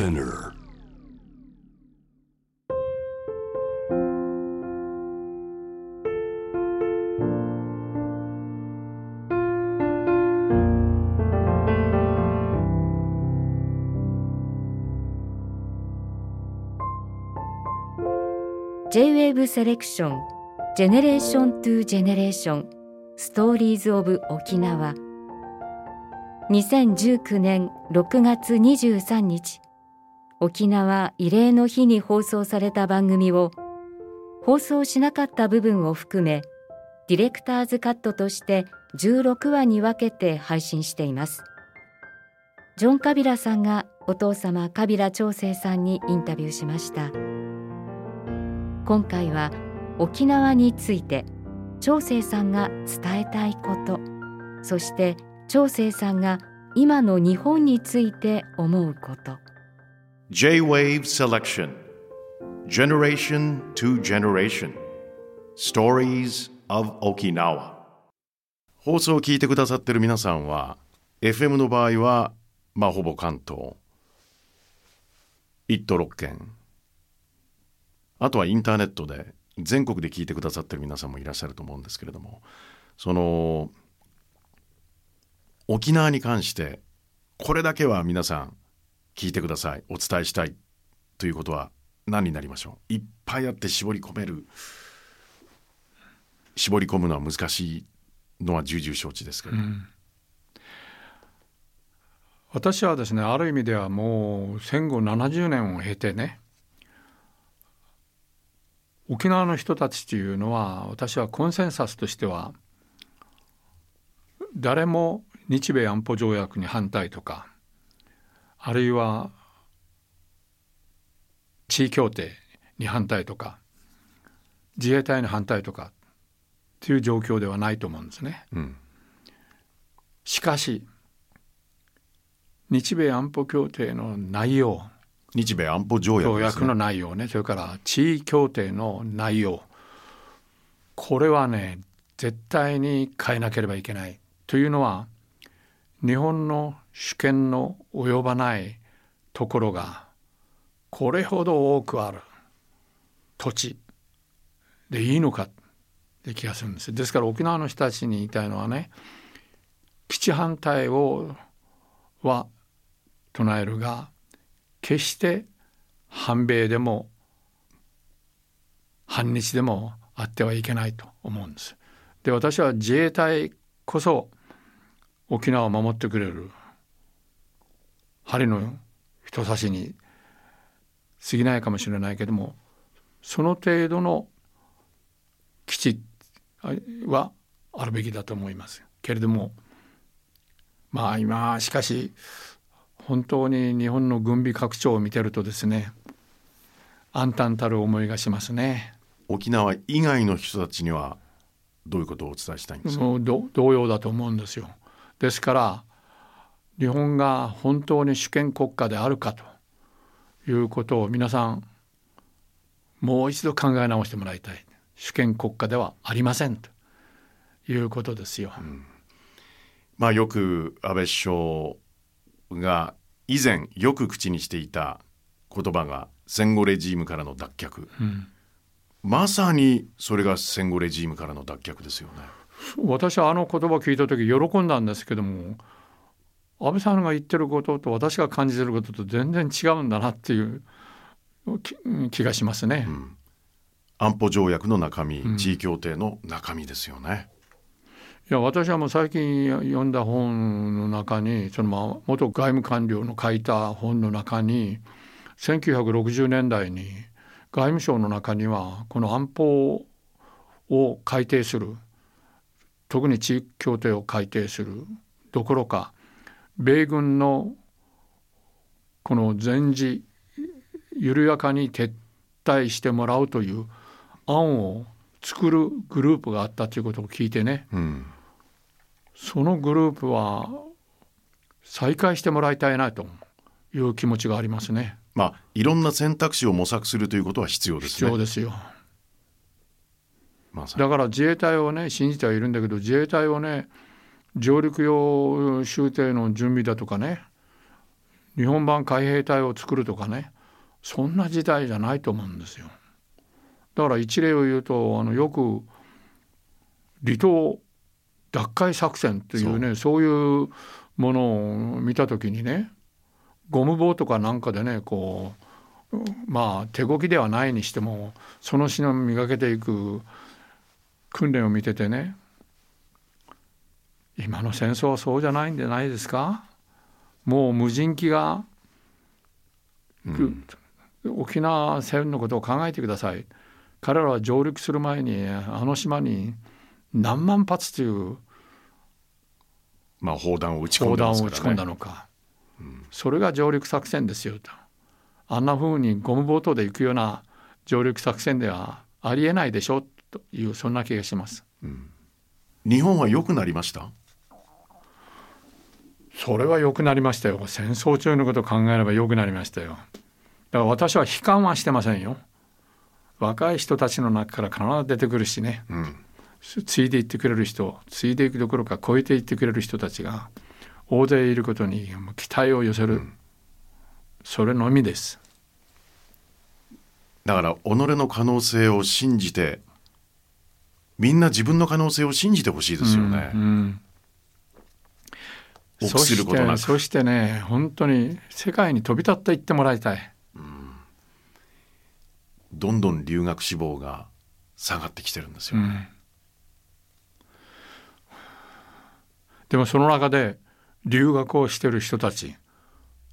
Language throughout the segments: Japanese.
Spinner. セレクションジェネレーショントゥジェネレーションストーリーズオブ沖縄2019年6月23日沖縄慰霊の日に放送された番組を放送しなかった部分を含めディレクターズカットとして16話に分けて配信しています。ジョン・カビラさんがお父様カビラ長生さんにインタビューしました。今回は沖縄について長生さんが伝えたいことそして長生さんが今の日本について思うこと。J-Wave Selection. Generation to Generation. Stories of Okinawa. 放送を聞いてくださってる皆さんは FM の場合はまあほぼ関東。1都6県。あとはインターネットで全国で聞いてくださってる皆さんもいらっしゃると思うんですけれども。その沖縄に関してこれだけは皆さん聞いてください。お伝えしたいということは何になりましょう？いっぱいあって絞り込める絞り込むのは難しいのは重々承知ですけれど。も、私はですねある意味ではもう戦後70年を経てね沖縄の人たちというのは私はコンセンサスとしては誰も日米安保条約に反対とかあるいは地位協定に反対とか自衛隊に反対とかっていう状況ではないと思うんですね。うん。しかし日米安保協定の内容日米安保条約ね。約の内容ねそれから地位協定の内容これはね絶対に変えなければいけない。というのは日本の主権の及ばないところがこれほど多くある。土地でいいのか。って気がするんですですから沖縄の人たちに言いたいのはね基地反対をは唱えるが決して反米でも反日でもあってはいけないと思うんです。で私は自衛隊こそ沖縄を守ってくれる針の人差しに過ぎないかもしれないけどもその程度の基地はあるべきだと思いますけれどもまあ今しかし本当に日本の軍備拡張を見てるとですね暗淡たる思いがしますね。沖縄以外の人たちにはどういうことをお伝えしたいんですか、同様だと思うんですよ。ですから日本が本当に主権国家であるかということを皆さんもう一度考え直してもらいたい。主権国家ではありませんということですよ。まあよく安倍首相が以前よく口にしていた言葉が戦後レジームからの脱却、まさにそれが戦後レジームからの脱却ですよね。私はあの言葉を聞いた時喜んだんですけども安倍さんが言ってることと私が感じてることと全然違うんだなっていう気気がしますね。安保条約の中身、ん地位協定の中身ですよね。いや私はもう最近読んだ本の中にそのまあ元外務官僚の書いた本の中に1960年代に外務省の中にはこの安保を改定する特に地域協定を改定するどころか米軍のこの全時緩やかに撤退してもらうという案を作るグループがあったということを聞いてねうん、そのグループは再開してもらいたいなという気持ちがありますね。まあいろんな選択肢を模索するということは必要ですね。必要ですよ。だから自衛隊をね信じてはいるんだけど自衛隊をね上陸用終艇の準備だとかね日本版海兵隊を作るとかねそんな時代じゃないと思うんですよ。だから一例を言うとあのよく離島奪回作戦というねそういうものを見た時にねゴム棒とかなんかでねこうまあ手こきではないにしてもその詩の磨けていく訓練を見ててね今の戦争はそうじゃないんじゃないですか？もう無人機が、うん、沖縄戦のことを考えてください。彼らは上陸する前にあの島に何万発というまあ砲弾を撃ち込んだ、のか、うん、それが上陸作戦ですよと。あんなふうにゴムボートで行くような上陸作戦ではありえないでしょというそんな気がします、うん、日本は良くなりました？それは良くなりましたよ。戦争中のことを考えれば良くなりましたよ。だから私は悲観はしてませんよ。若い人たちの中から必ず出てくるしね、うん、継いでいってくれる人継いでいくどころか超えていってくれる人たちが大勢いることに期待を寄せる、うん、それのみです。だから己の可能性を信じてみんな自分の可能性を信じてほしいですよね。うんうん。そしてそしてね本当に世界に飛び立っていってもらいたい、うん、どんどん留学志望が下がってきてるんですよね、うん、でもその中で留学をしてる人たち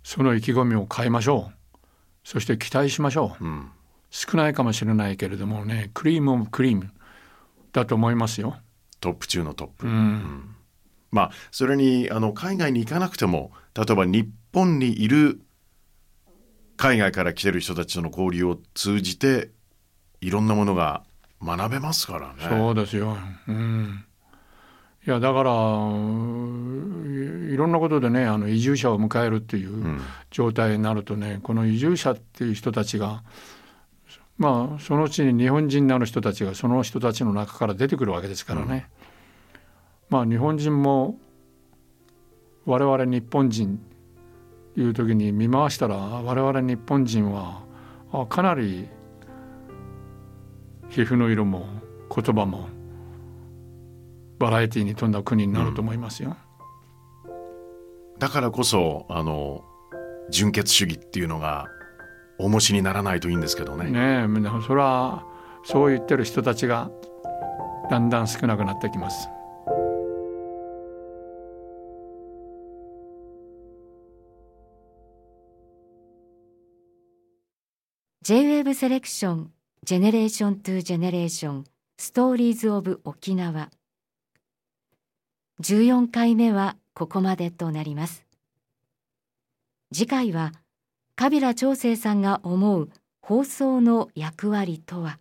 その意気込みを変えましょう。そして期待しましょう、うん、少ないかもしれないけれどもねクリームオブクリーム。だと思いますよ。トップ中のトップ、うん。まあそれにあの海外に行かなくても例えば日本にいる海外から来てる人たちとの交流を通じていろんなものが学べますからね。そうですよ、うん、いやだからいろんなことでねあの移住者を迎えるっていう状態になるとね、うん、この移住者っていう人たちがまあそのうちに日本人になる人たちがその人たちの中から出てくるわけですからね。まあ日本人も我々日本人いう時に見回したら我々日本人はかなり皮膚の色も言葉もバラエティーに富んだ国になると思いますよ。うん、だからこそあの純血主義っていうのが重しにならないといいんですけどね。ねえそれはそう言ってる人たちがだんだん少なくなってきます。J-WAVE セレクションジェネレーショントゥジェネレーションストーリーズオブ沖縄14回目はここまでとなります。次回は川平朝清さんが思う放送の役割とは？